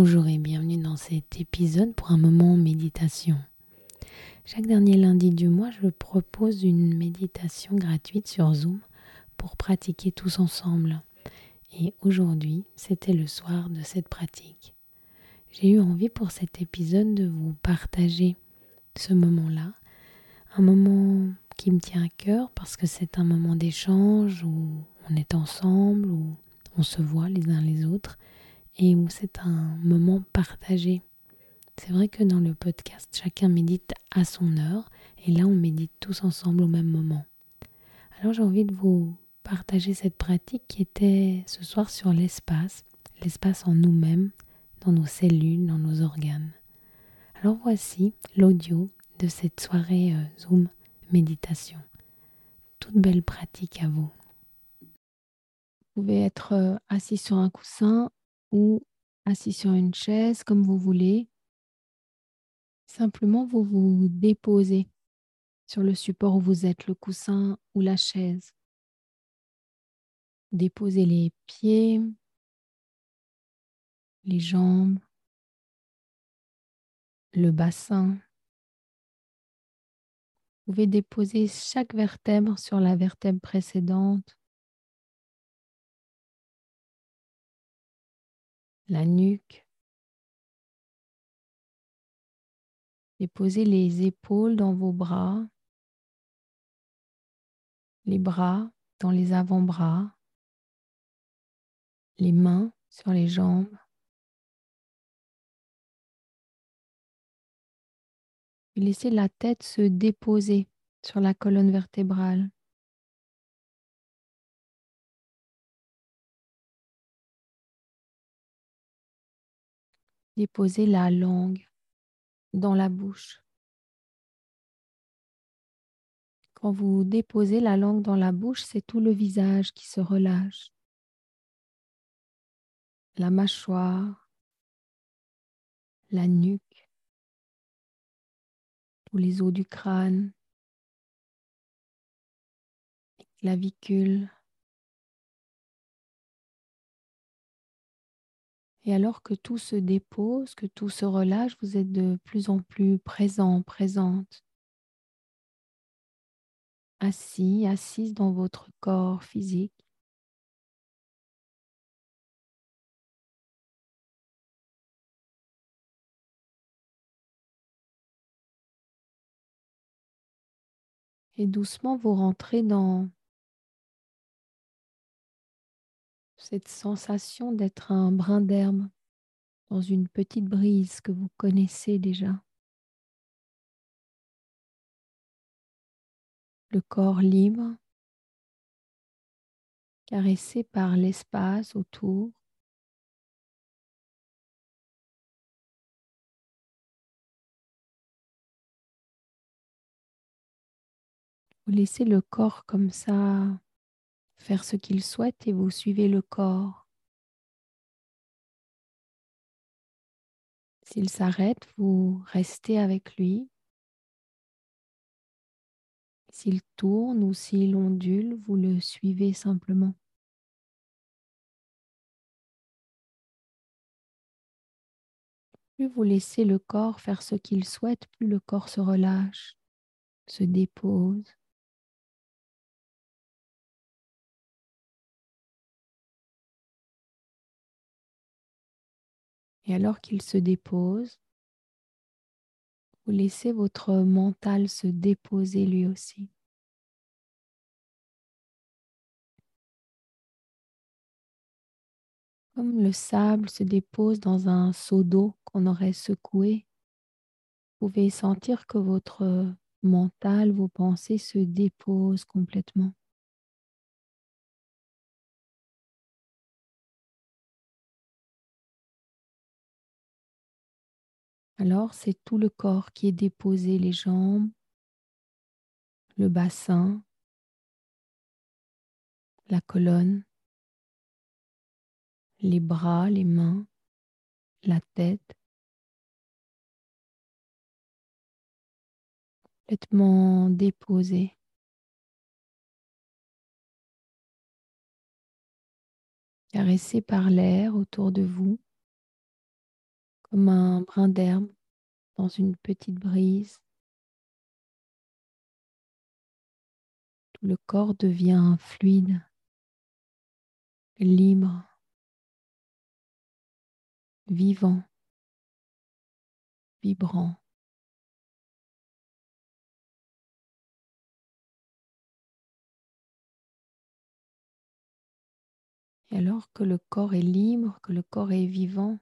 Bonjour et bienvenue dans cet épisode pour un moment méditation. Chaque dernier lundi du mois, je propose une méditation gratuite sur Zoom pour pratiquer tous ensemble. Et aujourd'hui, c'était le soir de cette pratique. J'ai eu envie pour cet épisode de vous partager ce moment-là, un moment qui me tient à cœur parce que c'est un moment d'échange où on est ensemble, où on se voit les uns les autres et où c'est un moment partagé. C'est vrai que dans le podcast, chacun médite à son heure et là, on médite tous ensemble au même moment. Alors j'ai envie de vous partager cette pratique qui était ce soir sur l'espace, l'espace en nous-mêmes, dans nos cellules, dans nos organes. Alors voici l'audio de cette soirée euh, Zoom méditation. Toute belle pratique à vous. Vous pouvez être euh, assis sur un coussin ou assis sur une chaise, comme vous voulez. Simplement, vous vous déposez sur le support où vous êtes, le coussin ou la chaise. Déposez les pieds, les jambes, le bassin. Vous pouvez déposer chaque vertèbre sur la vertèbre précédente. La nuque. Déposez les épaules dans vos bras, les bras dans les avant-bras, les mains sur les jambes. laissez la tête se déposer sur la colonne vertébrale. Déposez la langue dans la bouche. Quand vous déposez la langue dans la bouche, c'est tout le visage qui se relâche. La mâchoire, la nuque, tous les os du crâne, la Et alors que tout se dépose, que tout se relâche, vous êtes de plus en plus présent, présente. Assis, assise dans votre corps physique. Et doucement, vous rentrez dans cette sensation d'être un brin d'herbe dans une petite brise que vous connaissez déjà? Le corps libre, caressé par l'espace autour. Vous laissez le corps comme ça faire ce qu'il souhaite et vous suivez le corps. S'il s'arrête, vous restez avec lui. S'il tourne ou s'il ondule, vous le suivez simplement. Plus vous laissez le corps faire ce qu'il souhaite, plus le corps se relâche, se dépose. Et alors qu'il se dépose, vous laissez votre mental se déposer lui aussi. Comme le sable se dépose dans un seau d'eau qu'on aurait secoué, vous pouvez sentir que votre mental, vos pensées se déposent complètement. Alors c'est tout le corps qui est déposé, les jambes, le bassin, la colonne, les bras, les mains, la tête. Complètement déposé. Caressé par l'air autour de vous, comme un brin d'herbe dans une petite brise. Tout le corps devient fluide, libre, vivant, vibrant. Et alors que le corps est libre, que le corps est vivant,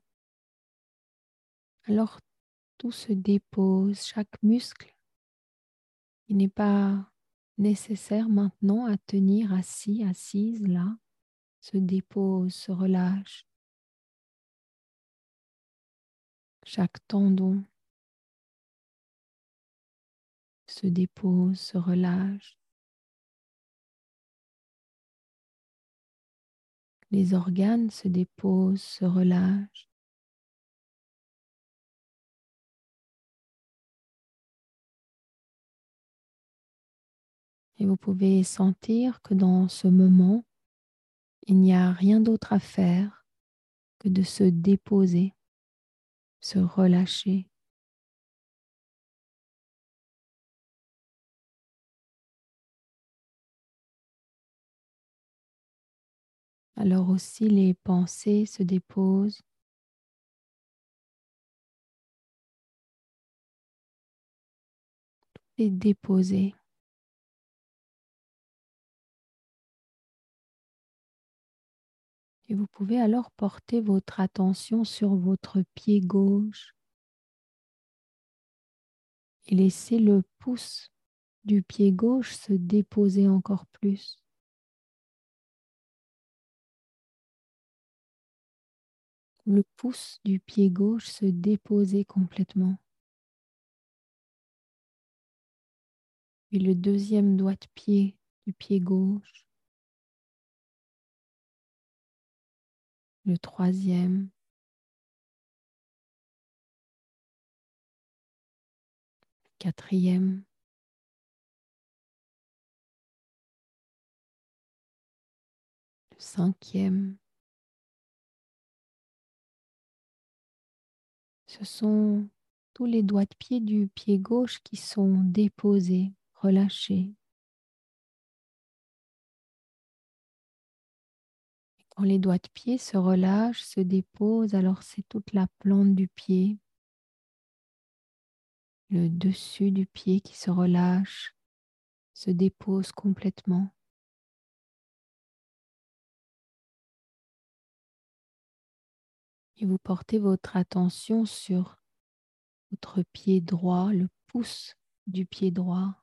alors tout se dépose, chaque muscle. Il n'est pas nécessaire maintenant à tenir assis, assise là, se dépose, se relâche. Chaque tendon se dépose, se relâche. Les organes se déposent, se relâchent. Et vous pouvez sentir que dans ce moment, il n'y a rien d'autre à faire que de se déposer, se relâcher. Alors aussi les pensées se déposent. Tout est déposé. Et vous pouvez alors porter votre attention sur votre pied gauche et laisser le pouce du pied gauche se déposer encore plus. Le pouce du pied gauche se déposer complètement. Puis le deuxième doigt de pied du pied gauche. Le troisième, quatrième, le cinquième. Ce sont tous les doigts de pied du pied gauche qui sont déposés, relâchés. Quand les doigts de pied se relâchent, se déposent, alors c'est toute la plante du pied, le dessus du pied qui se relâche, se dépose complètement. Et vous portez votre attention sur votre pied droit, le pouce du pied droit.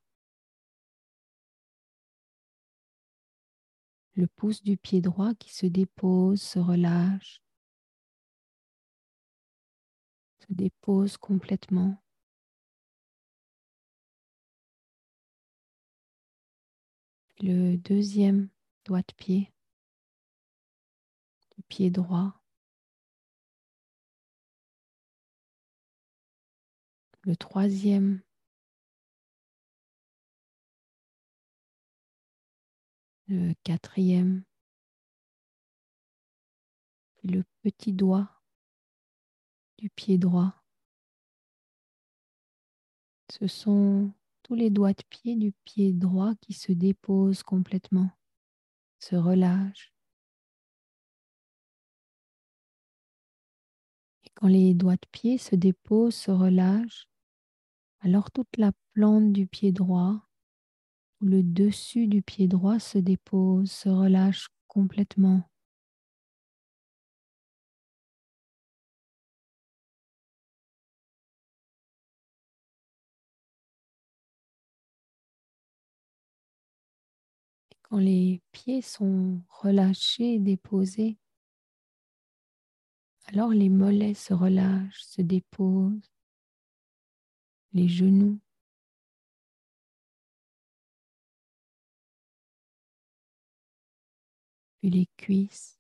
Le pouce du pied droit qui se dépose, se relâche, se dépose complètement. Le deuxième doigt de pied du pied droit. Le troisième le quatrième, le petit doigt du pied droit. Ce sont tous les doigts de pied du pied droit qui se déposent complètement, se relâchent. Et quand les doigts de pied se déposent, se relâchent, alors toute la plante du pied droit le dessus du pied droit se dépose, se relâche complètement. Quand les pieds sont relâchés déposés, alors les mollets se relâchent, se déposent. les genoux, les cuisses,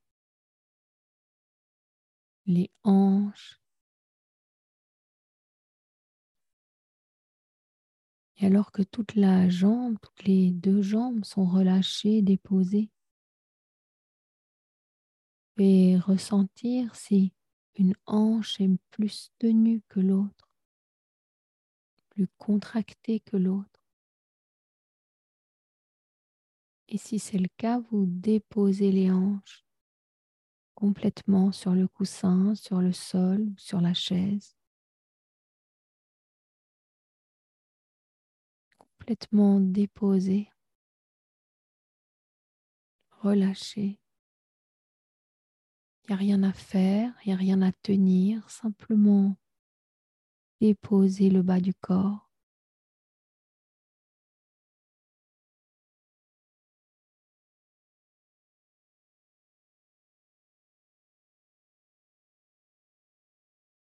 les hanches. Et alors que toute la jambe, toutes les deux jambes sont relâchées, déposées, et ressentir si une hanche est plus tenue que l'autre, plus contractée que l'autre. Et si c'est le cas, vous déposez les hanches complètement sur le coussin, sur le sol, sur la chaise. Complètement déposé, relâché. Il n'y a rien à faire, il n'y a rien à tenir, simplement déposer le bas du corps.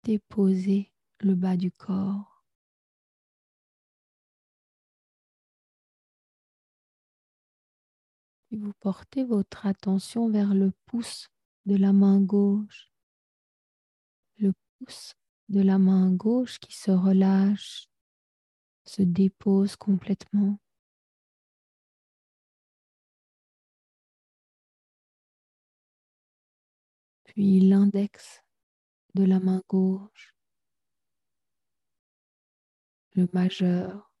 Déposer le bas du corps. Et vous portez votre attention vers le pouce de la main gauche, le pouce de la main gauche qui se relâche, se dépose complètement. Puis l'index de la main gauche, le majeur,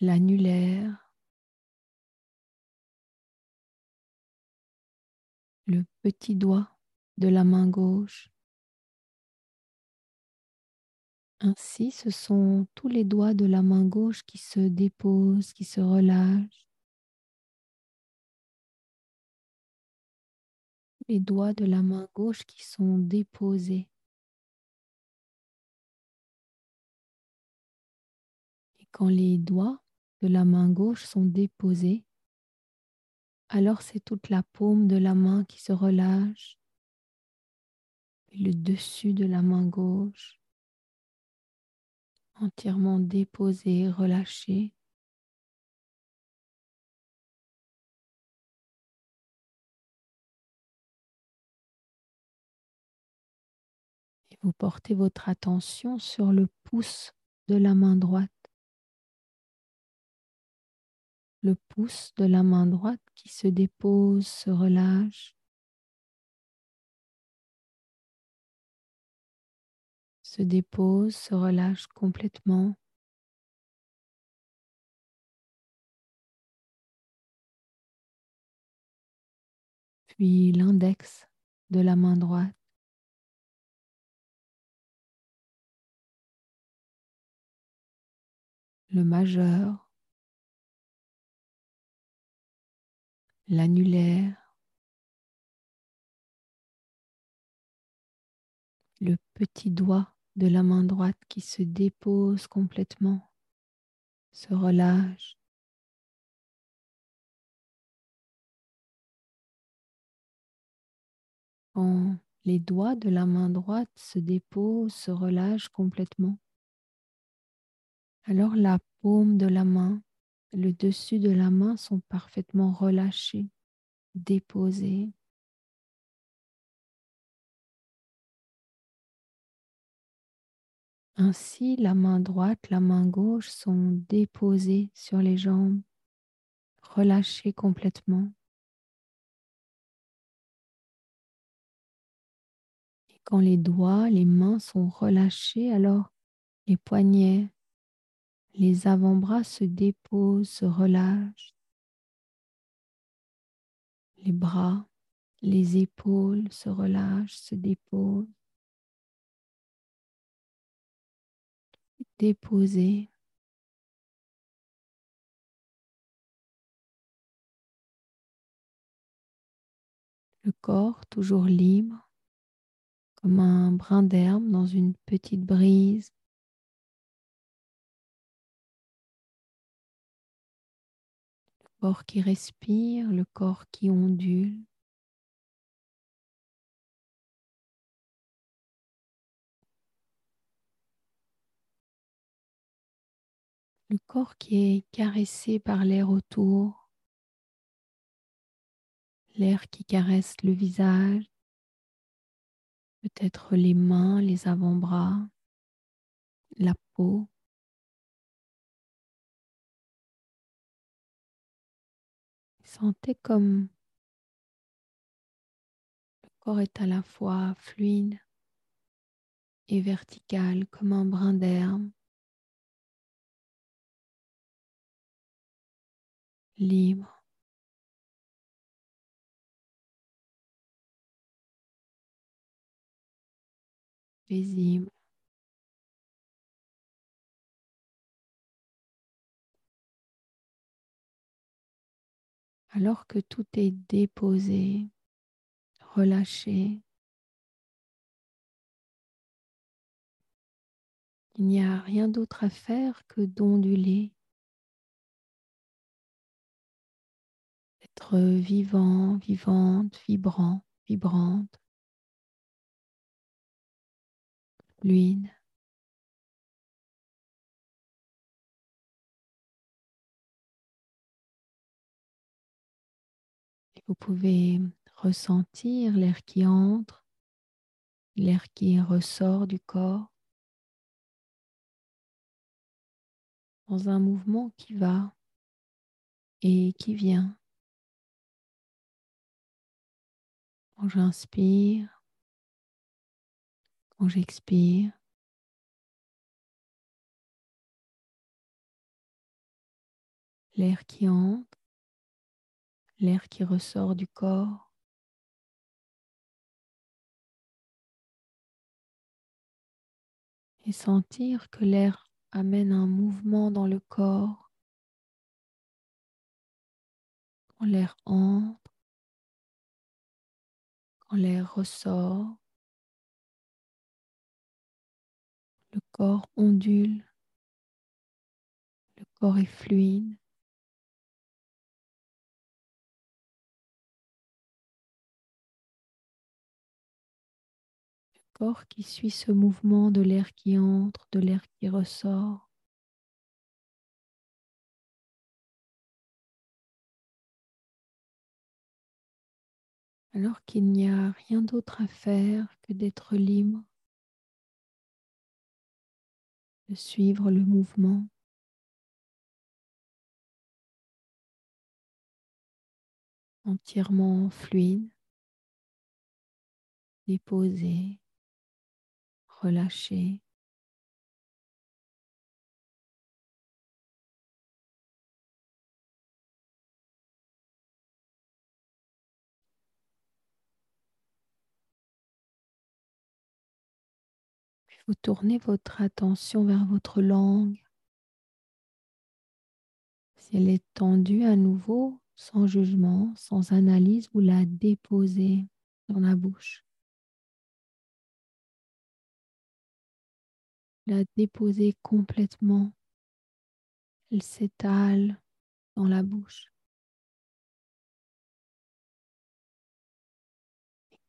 l'annulaire, le petit doigt de la main gauche. Ainsi, ce sont tous les doigts de la main gauche qui se déposent, qui se relâchent. Les doigts de la main gauche qui sont déposés. Et quand les doigts de la main gauche sont déposés, alors c'est toute la paume de la main qui se relâche, le dessus de la main gauche, entièrement déposé, relâché. Vous portez votre attention sur le pouce de la main droite le pouce de la main droite qui se dépose, se relâche. Se dépose, se relâche complètement. Puis l'index de la main droite. Le majeur. l'annulaire, le petit doigt de la main droite qui se dépose complètement, se relâche. Quand les doigts de la main droite se déposent, se relâchent complètement, alors la paume de la main le dessus de la main sont parfaitement relâchés, déposés. Ainsi, la main droite, la main gauche sont déposées sur les jambes, relâchées complètement. Et quand les doigts, les mains sont relâchés, alors les poignets, les avant-bras se déposent, se relâchent. Les bras, les épaules se relâchent, se déposent. Déposer. Le corps toujours libre, comme un brin d'herbe dans une petite brise. corps qui respire, le corps qui ondule. Le corps qui est caressé par l'air autour, l'air qui caresse le visage, peut-être les mains, les avant-bras, la peau. Sentez comme le corps est à la fois fluide et vertical comme un brin d'herbe, libre. paisible. Alors que tout est déposé, relâché, il n'y a rien d'autre à faire que d'onduler, d'être vivant, vivante, vibrant, vibrante, fluide. Vous pouvez ressentir l'air qui entre, l'air qui ressort du corps dans un mouvement qui va et qui vient. Quand j'inspire, quand j'expire, l'air qui entre, l'air qui ressort du corps. Et sentir que l'air amène un mouvement dans le corps. Quand l'air entre, quand l'air ressort, le corps ondule, le corps est fluide. Qui suit ce mouvement de l'air qui entre, de l'air qui ressort. Alors qu'il n'y a rien d'autre à faire que d'être libre, de suivre le mouvement. entièrement fluide, déposé, relâcher. Puis vous tournez votre attention vers votre langue. Si elle est tendue à nouveau, sans jugement, sans analyse, vous la déposez dans la bouche. La déposer complètement. Elle s'étale dans la bouche.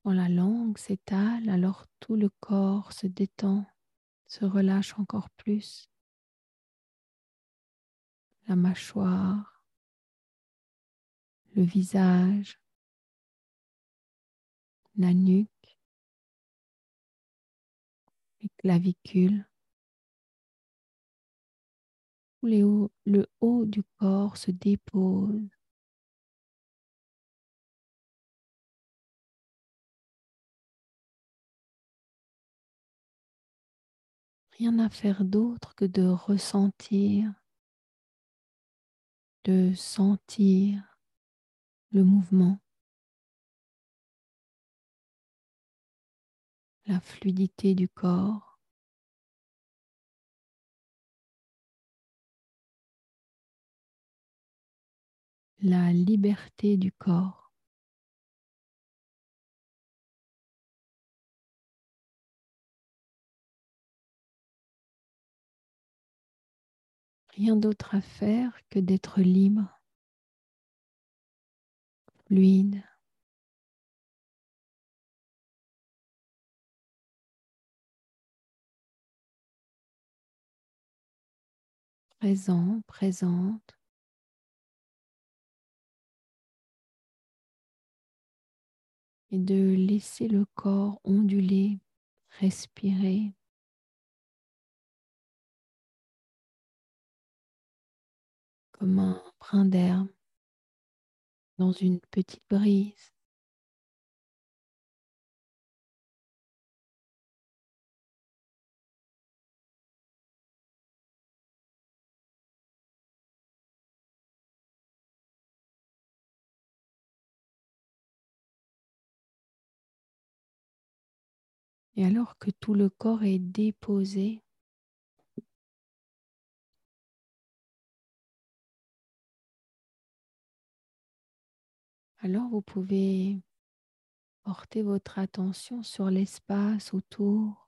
quand la langue s'étale, alors tout le corps se détend, se relâche encore plus. La mâchoire, le visage, la nuque, les clavicules le haut du corps se dépose. Rien à faire d'autre que de ressentir, de sentir le mouvement, la fluidité du corps. La liberté du corps. Rien d'autre à faire que d'être libre, fluide. présent, présente. Et de laisser le corps onduler, respirer. comme un brin d'herbe dans une petite brise. Et alors que tout le corps est déposé, alors vous pouvez porter votre attention sur l'espace autour.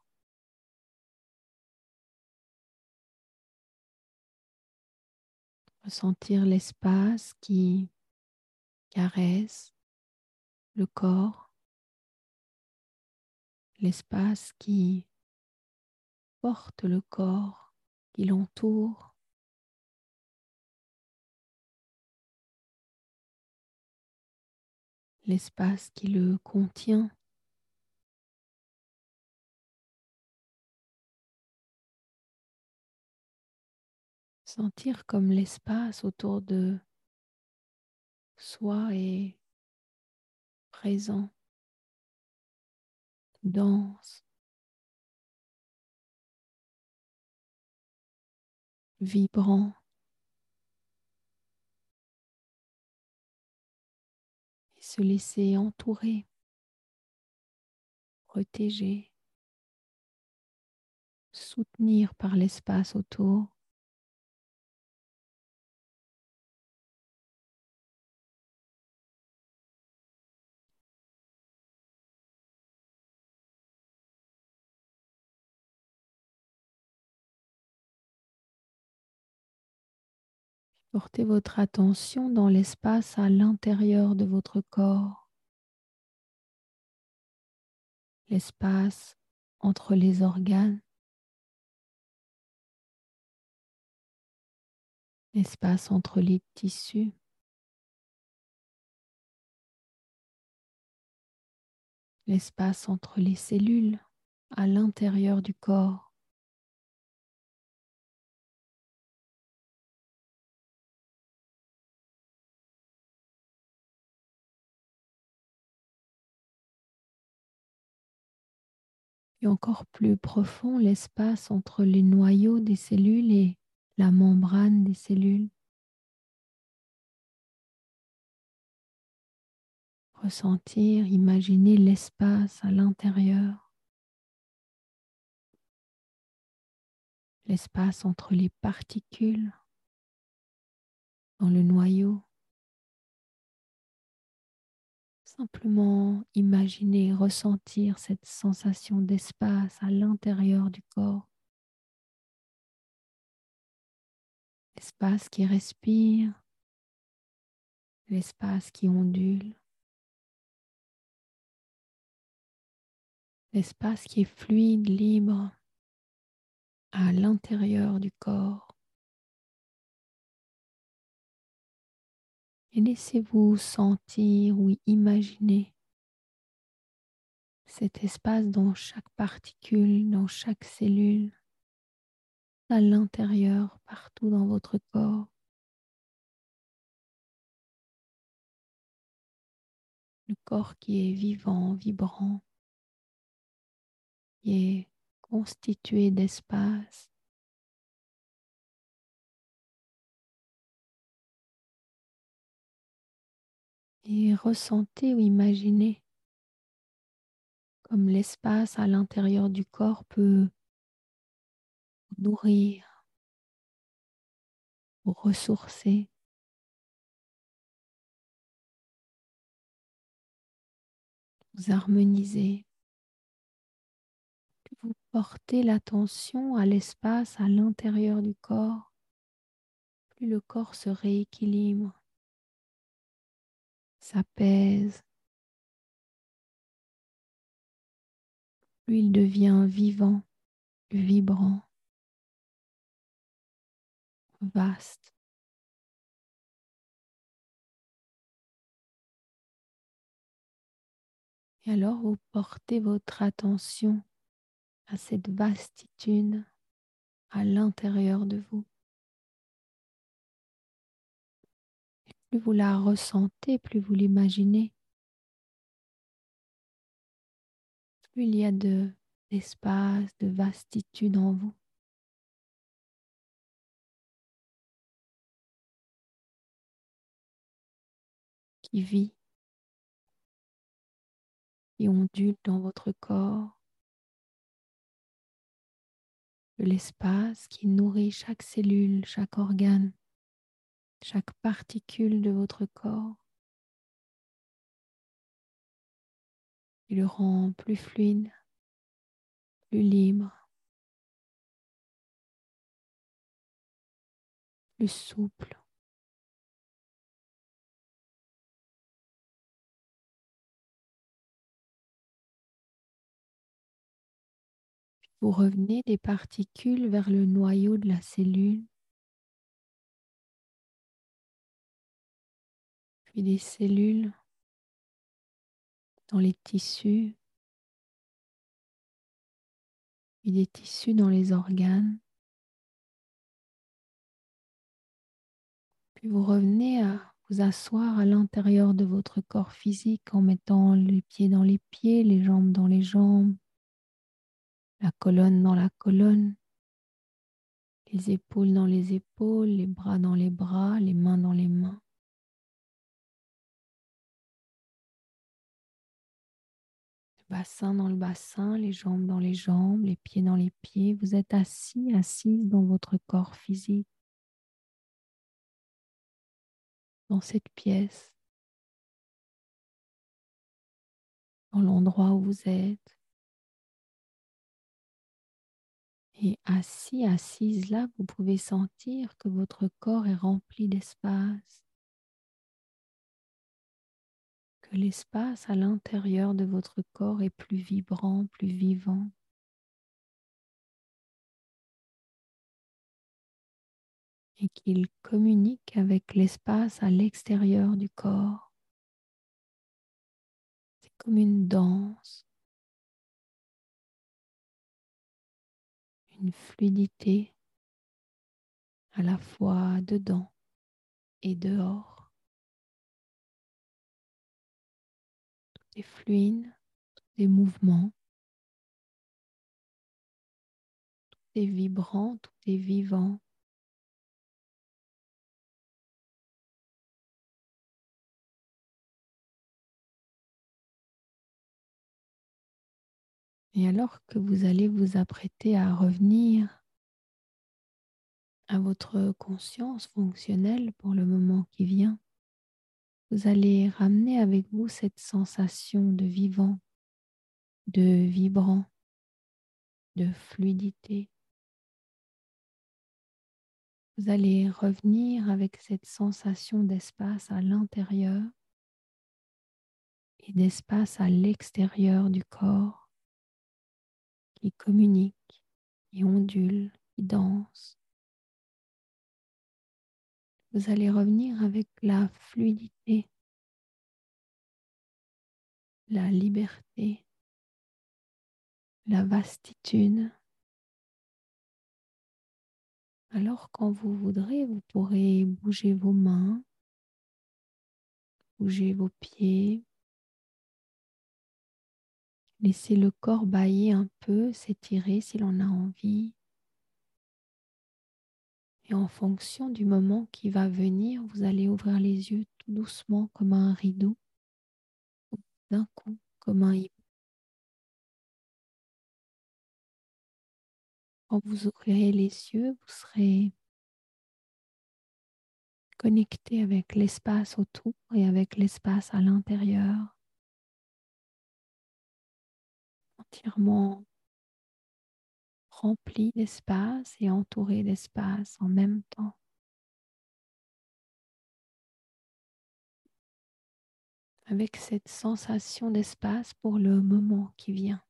Ressentir l'espace qui caresse le corps l'espace qui porte le corps, qui l'entoure. l'espace qui le contient. Sentir comme l'espace autour de soi est présent dense, vibrant. Et se laisser entourer, protéger, soutenir par l'espace autour. Portez votre attention dans l'espace à l'intérieur de votre corps, l'espace entre les organes, l'espace entre les tissus. l'espace entre les cellules à l'intérieur du corps. Et encore plus profond l'espace entre les noyaux des cellules et la membrane des cellules. Ressentir, imaginer l'espace à l'intérieur, l'espace entre les particules dans le noyau. Simplement imaginer, ressentir cette sensation d'espace à l'intérieur du corps. L'espace qui respire, l'espace qui ondule, l'espace qui est fluide, libre à l'intérieur du corps. Et laissez-vous sentir ou imaginer cet espace dans chaque particule, dans chaque cellule, à l'intérieur, partout dans votre corps. Le corps qui est vivant, vibrant, qui est constitué d'espace et ressentez ou imaginez comme l'espace à l'intérieur du corps peut vous nourrir, vous ressourcer. Vous harmoniser, que vous portez l'attention à l'espace à l'intérieur du corps, plus le corps se rééquilibre s'apaise, il devient vivant, vibrant, vaste. Et alors vous portez votre attention à cette vastitude à l'intérieur de vous. Plus vous la ressentez, plus vous l'imaginez, plus il y a de d'espace, de vastitude en vous. qui vit, qui ondule dans votre corps, de l'espace qui nourrit chaque cellule, chaque organe, chaque particule de votre corps. Il le rend plus fluide, plus libre, plus souple. Vous revenez des particules vers le noyau de la cellule, puis des cellules dans les tissus, puis des tissus dans les organes. Puis vous revenez à vous asseoir à l'intérieur de votre corps physique en mettant les pieds dans les pieds, les jambes dans les jambes, la colonne dans la colonne, les épaules dans les épaules, les bras dans les bras, les mains dans les mains. Bassin dans le bassin, les jambes dans les jambes, les pieds dans les pieds. Vous êtes assis, assise dans votre corps physique, dans cette pièce, dans l'endroit où vous êtes. Et assis, assise là, vous pouvez sentir que votre corps est rempli d'espace, l'espace à l'intérieur de votre corps est plus vibrant, plus vivant? et qu'il communique avec l'espace à l'extérieur du corps? C'est comme une danse une fluidité à la fois dedans et dehors. Tout est fluide, tout est mouvement, tout est vibrant, tout est vivant. Et alors que vous allez vous apprêter à revenir à votre conscience fonctionnelle pour le moment qui vient, vous allez ramener avec vous cette sensation de vivant, de vibrant, de fluidité. Vous allez revenir avec cette sensation d'espace à l'intérieur et d'espace à l'extérieur du corps qui communique, qui ondule, qui danse. Vous allez revenir avec la fluidité, la liberté, la vastitude. Alors quand vous voudrez, vous pourrez bouger vos mains, bouger vos pieds, Laissez le corps bailler un peu, s'étirer s'il en a envie. Et en fonction du moment qui va venir, vous allez ouvrir les yeux tout doucement comme un rideau, d'un coup comme un hibou. Quand vous ouvrirez les yeux, vous serez connecté avec l'espace autour et avec l'espace à l'intérieur. entièrement rempli d'espace et entouré d'espace en même temps. Avec cette sensation d'espace pour le moment qui vient.